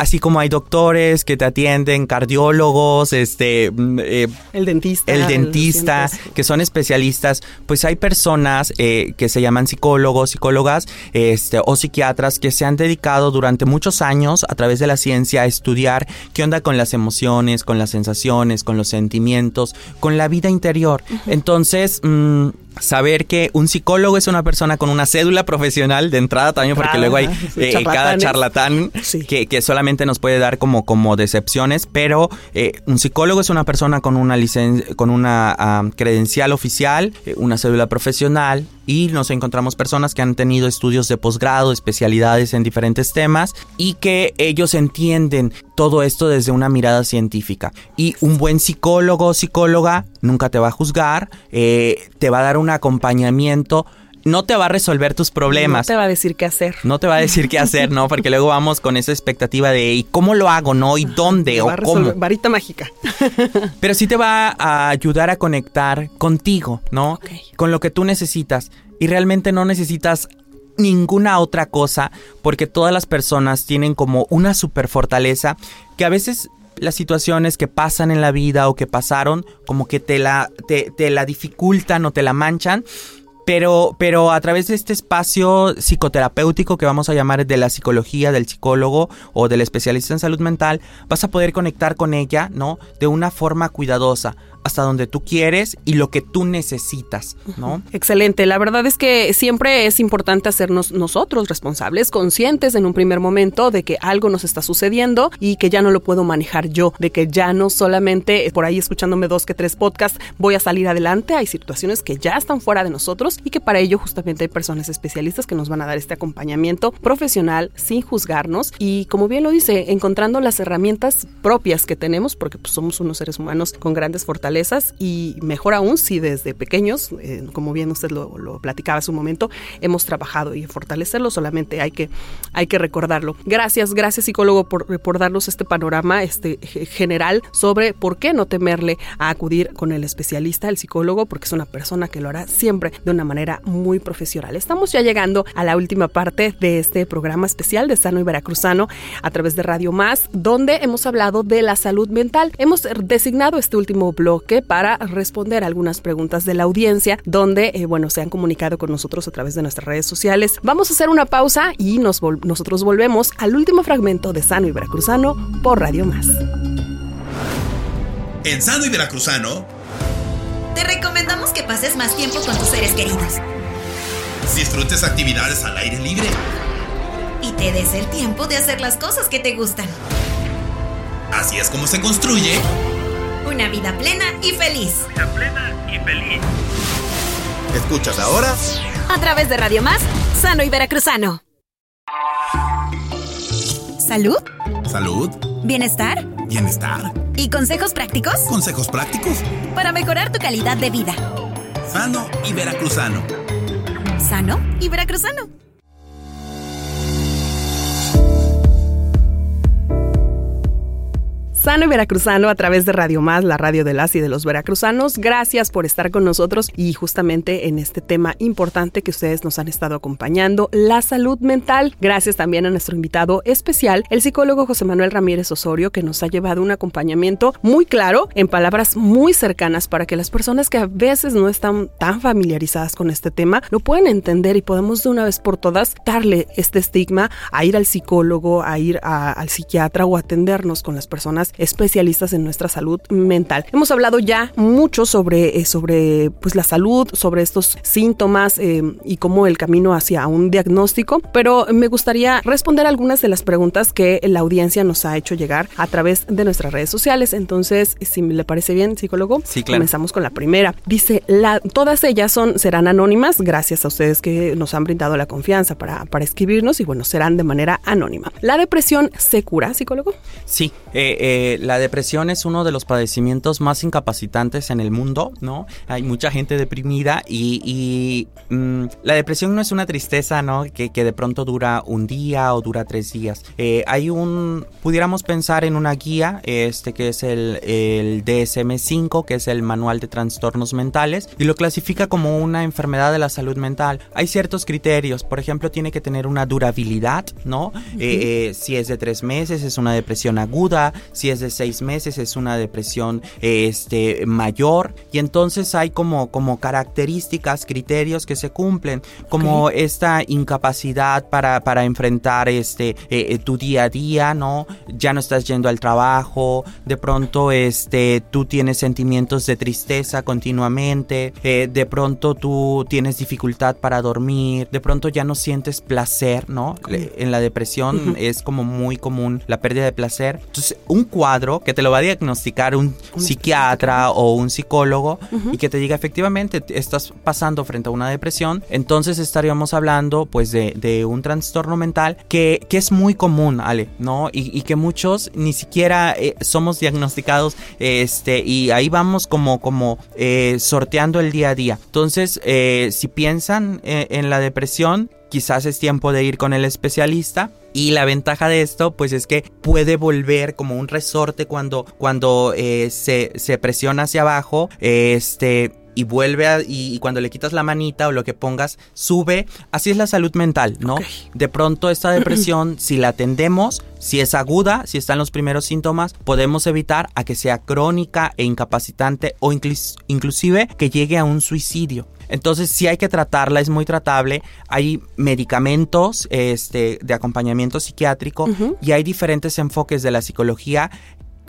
E: así como hay doctores que te atienden, cardiólogos, este,
D: mm, eh, el dentista,
E: el dentista, que son especialistas, pues hay personas eh, que se llaman psicólogos, psicólogas, este, o psiquiatras que se han dedicado durante muchos años a través de la ciencia a estudiar qué onda con las emociones, con las sensaciones, con los sentimientos, con la vida interior. Entonces, mm, saber que un psicólogo es una persona con una cédula profesional de entrada también, porque luego hay eh, cada charlatán que, solamente nos puede dar como, como decepciones, pero eh, un psicólogo es una persona con una licencia, con una credencial oficial, eh, una cédula profesional, y nos encontramos personas que han tenido estudios de posgrado, especialidades en diferentes temas y que ellos entienden todo esto desde una mirada científica. Y un buen psicólogo o psicóloga nunca te va a juzgar, eh, te va a dar un acompañamiento no te va a resolver tus problemas.
D: No te va a decir qué hacer.
E: No te va a decir qué hacer, ¿no? Porque luego vamos con esa expectativa de ¿y cómo lo hago, no? ¿Y dónde? ¿O cómo?
D: Varita mágica.
E: Pero sí te va a ayudar a conectar contigo, ¿no? Con lo que tú necesitas. Y realmente no necesitas ninguna otra cosa porque todas las personas tienen como una super fortaleza que a veces las situaciones que pasan en la vida o que pasaron como que te la, te, te la dificultan o te la manchan pero, pero a través de este espacio psicoterapéutico que vamos a llamar de la psicología, del psicólogo o del especialista en salud mental, vas a poder conectar con ella, ¿no? De una forma cuidadosa hasta donde tú quieres y lo que tú necesitas, ¿no?
D: Excelente. La verdad es que siempre es importante hacernos nosotros responsables, conscientes en un primer momento de que algo nos está sucediendo y que ya no lo puedo manejar yo, de que ya no solamente por ahí escuchándome dos que tres podcasts voy a salir adelante. Hay situaciones que ya están fuera de nosotros y que para ello justamente hay personas especialistas que nos van a dar este acompañamiento profesional sin juzgarnos y como bien lo dice, encontrando las herramientas propias que tenemos porque pues, somos unos seres humanos con grandes fortalezas y mejor aún si desde pequeños, eh, como bien usted lo, platicaba hace un momento, hemos trabajado y fortalecerlo, solamente hay que, hay que recordarlo. Gracias, gracias psicólogo por, por darnos este panorama este, general sobre por qué no temerle a acudir con el especialista, el psicólogo, porque es una persona que lo hará siempre de una manera muy profesional. Estamos ya llegando a la última parte de este programa especial de Sano y Veracruzano a través de Radio Más, donde hemos hablado de la salud mental. Hemos designado este último blog que para responder algunas preguntas de la audiencia, donde, eh, bueno, se han comunicado con nosotros a través de nuestras redes sociales. Vamos a hacer una pausa y nos nosotros volvemos al último fragmento de Sano y Veracruzano por Radio Más.
B: En Sano y Veracruzano,
A: te recomendamos que pases más tiempo con tus seres queridos.
B: Disfrutes actividades al aire libre.
A: Y te des el tiempo de hacer las cosas que te gustan.
B: Así es como se construye
A: una vida plena y feliz.
G: Vida plena y feliz.
B: ¿Escuchas ahora?
A: A través de Radio Más, Sano y Veracruzano. ¿Salud?
B: ¿Salud?
A: ¿Bienestar?
B: ¿Bienestar?
A: ¿Y consejos prácticos?
B: ¿Consejos prácticos?
A: Para mejorar tu calidad de vida.
B: Sano y veracruzano
A: sano y veracruzano.
D: Sano y Veracruzano a través de Radio Más, la radio de las y de los veracruzanos. Gracias por estar con nosotros y justamente en este tema importante que ustedes nos han estado acompañando, la salud mental. Gracias también a nuestro invitado especial, el psicólogo José Manuel Ramírez Osorio, que nos ha llevado un acompañamiento muy claro, en palabras muy cercanas, para que las personas que a veces no están tan familiarizadas con este tema lo puedan entender y podemos de una vez por todas darle este estigma a ir al psicólogo, a ir al psiquiatra o atendernos con las personas especialistas en nuestra salud mental. Hemos hablado ya mucho sobre, eh, sobre pues, la salud, sobre estos síntomas eh, y cómo el camino hacia un diagnóstico, pero me gustaría responder algunas de las preguntas que la audiencia nos ha hecho llegar a través de nuestras redes sociales. Entonces, si me le parece bien, psicólogo,
E: sí, claro.
D: comenzamos con la primera. Dice, la, todas ellas son, serán anónimas, gracias a ustedes que nos han brindado la confianza para, para escribirnos y bueno, serán de manera anónima. ¿La depresión se cura, psicólogo?
E: Sí, eh, eh eh, la depresión es uno de los padecimientos más incapacitantes en el mundo, ¿no? Hay mucha gente deprimida y, mm, la depresión no es una tristeza, ¿no? Que, de pronto dura un día o dura tres días. Eh, hay un, pudiéramos pensar en una guía, este que es el, el DSM5, que es el Manual de Trastornos Mentales, y lo clasifica como una enfermedad de la salud mental. Hay ciertos criterios, por ejemplo, tiene que tener una durabilidad, ¿no? Eh, si es de tres meses, es una depresión aguda, si es de seis meses es una depresión este, mayor y entonces hay como, como características, criterios que se cumplen, como esta incapacidad para, para enfrentar este, eh, eh, tu día a día, ¿no? Ya no estás yendo al trabajo, de pronto este, tú tienes sentimientos de tristeza continuamente, eh, de pronto tú tienes dificultad para dormir, de pronto ya no sientes placer, ¿no? En la depresión es como muy común la pérdida de placer. Entonces, un que te lo va a diagnosticar un, psiquiatra o un psicólogo y que te diga efectivamente estás pasando frente a una depresión, entonces estaríamos hablando pues de, un trastorno mental que, que, es muy común, Ale, ¿no? Y, que muchos ni siquiera eh, somos diagnosticados este, y ahí vamos como, como eh, sorteando el día a día. Entonces, eh, si piensan en la depresión, quizás es tiempo de ir con el especialista. Y la ventaja de esto, pues es que puede volver como un resorte cuando, cuando eh, se, se, presiona hacia abajo. Este, y vuelve a, y, cuando le quitas la manita o lo que pongas sube. Así es la salud mental, ¿no? De pronto esta depresión, si la atendemos, si es aguda, si están los primeros síntomas, podemos evitar a que sea crónica e incapacitante o inclusive que llegue a un suicidio. Entonces sí hay que tratarla, es muy tratable. Hay medicamentos este, de acompañamiento psiquiátrico y hay diferentes enfoques de la psicología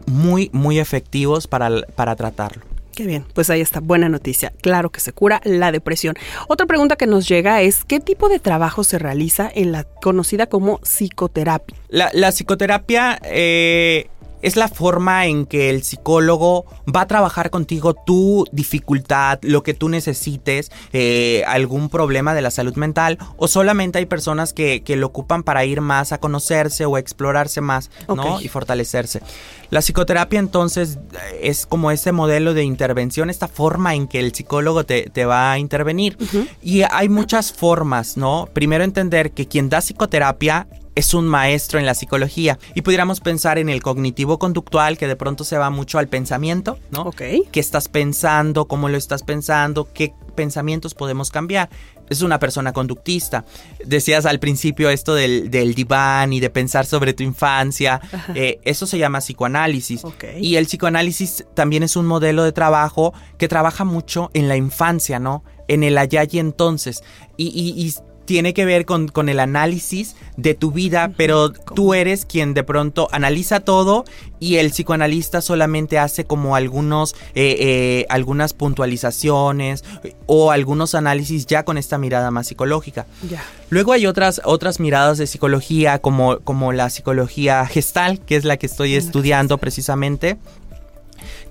E: muy, muy efectivos para, para tratarlo.
D: Qué bien, pues ahí está, buena noticia. Claro que se cura la depresión. Otra pregunta que nos llega es, ¿qué tipo de trabajo se realiza en la conocida como psicoterapia?
E: La, la psicoterapia eh, es la forma en que el psicólogo va a trabajar contigo tu dificultad, lo que tú necesites, eh, algún problema de la salud mental, o solamente hay personas que, lo ocupan para ir más a conocerse o explorarse más, ¿no? Y fortalecerse. La psicoterapia entonces es como ese modelo de intervención, esta forma en que el psicólogo te, va a intervenir. Y hay muchas formas, ¿no? Primero entender que quien da psicoterapia es un maestro en la psicología y pudiéramos pensar en el cognitivo conductual que de pronto se va mucho al pensamiento, ¿no?
D: Ok.
E: ¿Qué estás pensando? ¿Cómo lo estás pensando? ¿Qué pensamientos podemos cambiar? Es una persona conductista. Decías al principio esto del, diván y de pensar sobre tu infancia. Eh, eso se llama psicoanálisis. Y el psicoanálisis también es un modelo de trabajo que trabaja mucho en la infancia, ¿no? En el allá y entonces. y, y tiene que ver con, con, el análisis de tu vida, pero tú eres quien de pronto analiza todo y el psicoanalista solamente hace como algunos, eh, eh, algunas puntualizaciones o algunos análisis ya con esta mirada más psicológica. Luego hay otras, otras miradas de psicología como, como la psicología gestal, que es la que estoy estudiando precisamente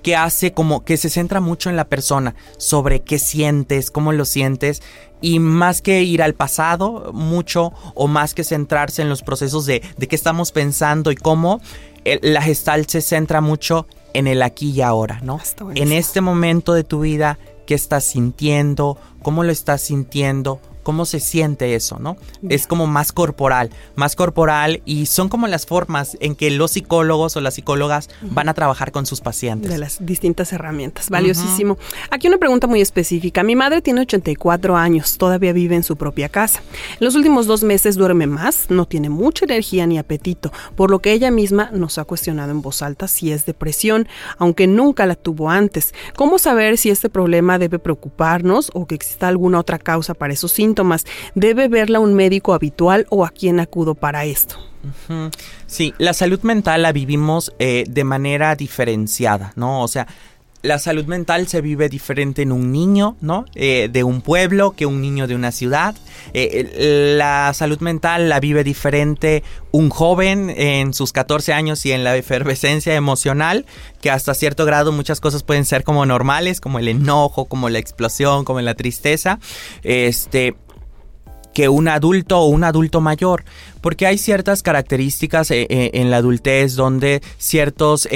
E: que hace como que se centra mucho en la persona, sobre qué sientes, cómo lo sientes, y más que ir al pasado mucho o más que centrarse en los procesos de, de qué estamos pensando y cómo, la gestal se centra mucho en el aquí y ahora, ¿no? En este momento de tu vida, qué estás sintiendo, cómo lo estás sintiendo, cómo se siente eso, ¿no? Es como más corporal, más corporal y son como las formas en que los psicólogos o las psicólogas van a trabajar con sus pacientes.
D: De las distintas herramientas, valiosísimo. Aquí una pregunta muy específica. Mi madre tiene 84 años, todavía vive en su propia casa. En los últimos dos meses duerme más, no tiene mucha energía ni apetito, por lo que ella misma nos ha cuestionado en voz alta si es depresión, aunque nunca la tuvo antes. ¿Cómo saber si este problema debe preocuparnos o que exista alguna otra causa para esos síntomas? ¿Debe verla un médico habitual o a quién acudo para esto?
E: Sí, la salud mental la vivimos eh, de manera diferenciada, ¿no? O sea, la salud mental se vive diferente en un niño, ¿no? Eh, de un pueblo que un niño de una ciudad. Eh, la salud mental la vive diferente un joven en sus 14 años y en la efervescencia emocional, que hasta cierto grado muchas cosas pueden ser como normales, como el enojo, como la explosión, como la tristeza. Este, que un adulto o un adulto mayor, porque hay ciertas características eh, en la adultez donde ciertos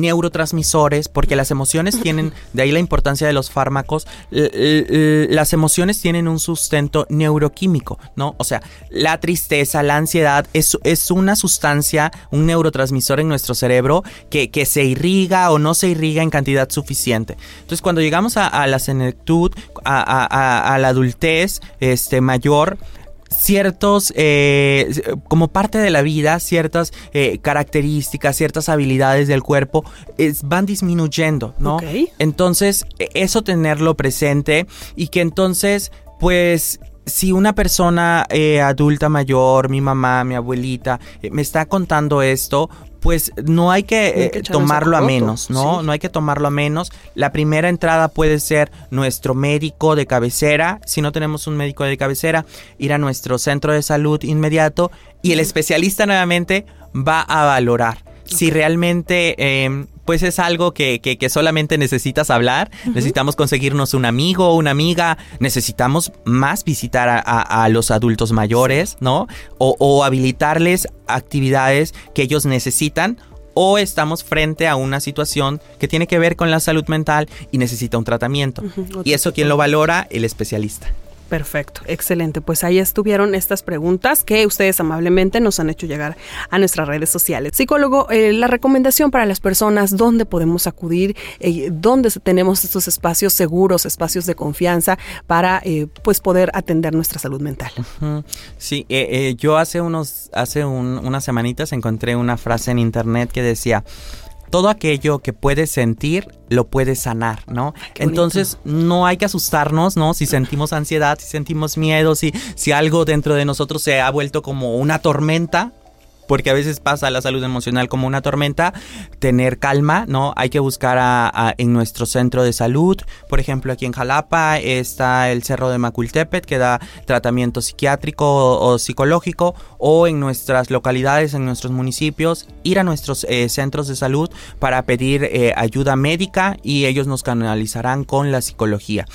E: neurotransmisores, porque las emociones tienen, de ahí la importancia de los fármacos, las emociones tienen un sustento neuroquímico, ¿no? O sea, la tristeza, la ansiedad es, es una sustancia, un neurotransmisor en nuestro cerebro que, que, se irriga o no se irriga en cantidad suficiente. Entonces, cuando llegamos a, la senectud, a, a, la adultez este, mayor, ciertos, eh, como parte de la vida, ciertas eh, características, ciertas habilidades del cuerpo van disminuyendo, ¿no? Entonces, e, eso tenerlo presente y que entonces, pues, si una persona eh, adulta mayor, mi mamá, mi abuelita, me está contando esto, pues no hay que, eh, tomarlo a menos, ¿no? No hay que tomarlo a menos. La primera entrada puede ser nuestro médico de cabecera. Si no tenemos un médico de cabecera, ir a nuestro centro de salud inmediato y el especialista nuevamente va a valorar si realmente em, pues es algo que, que, solamente necesitas hablar, necesitamos conseguirnos un amigo, o una amiga, necesitamos más visitar a, a, los adultos mayores, ¿no? O, o habilitarles actividades que ellos necesitan o estamos frente a una situación que tiene que ver con la salud mental y necesita un tratamiento. Y eso quién lo valora, el especialista.
D: Perfecto, excelente. Pues ahí estuvieron estas preguntas que ustedes amablemente nos han hecho llegar a nuestras redes sociales. Psicólogo, eh, la recomendación para las personas, dónde podemos acudir, eh, dónde tenemos estos espacios seguros, espacios de confianza para eh, pues poder atender nuestra salud mental.
E: Sí, yo hace unos, hace unas semanitas encontré una frase en internet que decía todo aquello que puedes sentir lo puedes sanar, ¿no? Entonces no hay que asustarnos, ¿no? Si sentimos ansiedad, si sentimos miedo, si, si algo dentro de nosotros se ha vuelto como una tormenta, porque a veces pasa la salud emocional como una tormenta, tener calma, ¿no? Hay que buscar a, en nuestro centro de salud, por ejemplo, aquí en Jalapa está el Cerro de Macultepet que da tratamiento psiquiátrico o, psicológico, o en nuestras localidades, en nuestros municipios, ir a nuestros eh, centros de salud para pedir eh, ayuda médica y ellos nos canalizarán con la psicología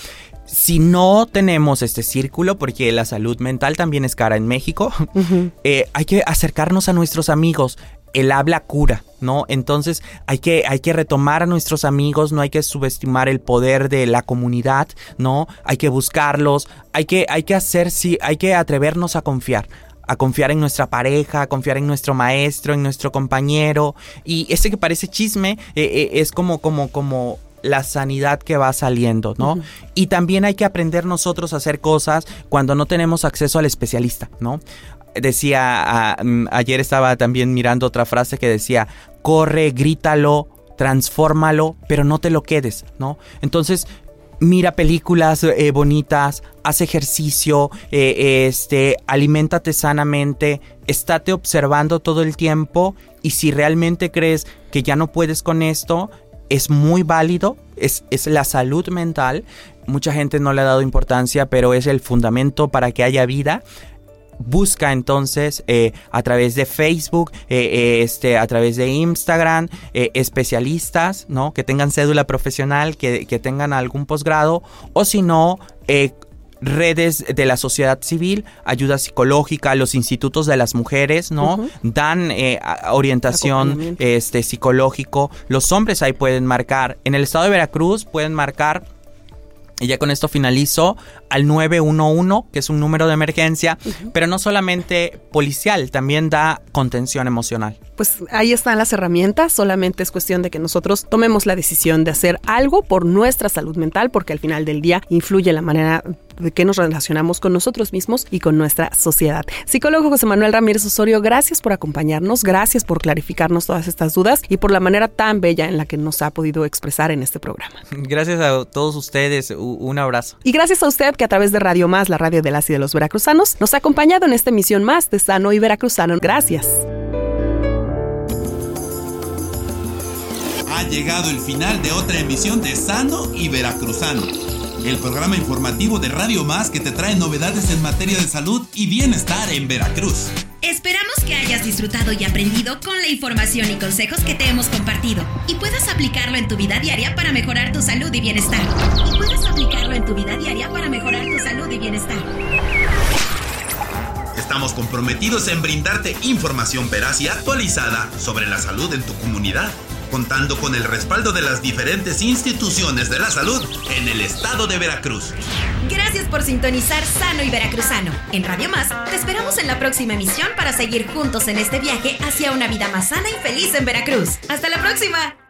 E: si no tenemos este círculo, porque la salud mental también es cara en México, eh, hay que acercarnos a nuestros amigos. El habla cura, ¿no? Entonces hay que, hay que retomar a nuestros amigos, no hay que subestimar el poder de la comunidad, ¿no? Hay que buscarlos, hay que, hay que hacer, sí, hay que atrevernos a confiar a confiar en nuestra pareja, a confiar en nuestro maestro, en nuestro compañero. Y ese que parece chisme eh, eh, es como, como, como la sanidad que va saliendo, ¿no? Y también hay que aprender nosotros a hacer cosas cuando no tenemos acceso al especialista, ¿no? Decía, mm, ayer estaba también mirando otra frase que decía, corre, grítalo, transfórmalo, pero no te lo quedes, ¿no? Entonces, mira películas eh, bonitas, haz ejercicio, eh, este, aliméntate sanamente, estate observando todo el tiempo y si realmente crees que ya no puedes con esto, es muy válido, es, es, la salud mental. Mucha gente no le ha dado importancia, pero es el fundamento para que haya vida. Busca entonces eh, a través de Facebook, eh, eh, este, a través de Instagram, especialistas, ¿no? Que tengan cédula profesional, que, que tengan algún posgrado, o si no, redes de la sociedad civil, ayuda psicológica, los institutos de las mujeres, ¿no? Dan eh, orientación este, psicológico. Los hombres ahí pueden marcar. En el estado de Veracruz pueden marcar Y ya con esto finalizo al 911, que es un número de emergencia, pero no solamente policial, también da contención emocional.
D: Pues ahí están las herramientas, solamente es cuestión de que nosotros tomemos la decisión de hacer algo por nuestra salud mental, porque al final del día influye la manera de que nos relacionamos con nosotros mismos y con nuestra sociedad. Psicólogo José Manuel Ramírez Osorio, gracias por acompañarnos, gracias por clarificarnos todas estas dudas y por la manera tan bella en la que nos ha podido expresar en este programa.
E: Gracias a todos ustedes, un abrazo.
D: Y gracias a usted que a través de Radio Más, la radio de las y de los veracruzanos, nos ha acompañado en esta emisión más de Sano y Veracruzano. Gracias.
B: Ha llegado el final de otra emisión de Sano y Veracruzano el programa informativo de Radio Más que te trae novedades en materia de salud y bienestar en Veracruz.
A: Esperamos que hayas disfrutado y aprendido con la información y consejos que te hemos compartido y puedas aplicarlo en tu vida diaria para mejorar tu salud y bienestar. Y puedas aplicarlo en tu vida diaria para mejorar tu salud y bienestar.
B: Estamos comprometidos en brindarte información veraz y actualizada sobre la salud en tu comunidad contando con el respaldo de las diferentes instituciones de la salud en el estado de Veracruz.
A: Gracias por sintonizar Sano y Veracruzano. En Radio Más, te esperamos en la próxima emisión para seguir juntos en este viaje hacia una vida más sana y feliz en Veracruz. ¡Hasta la próxima!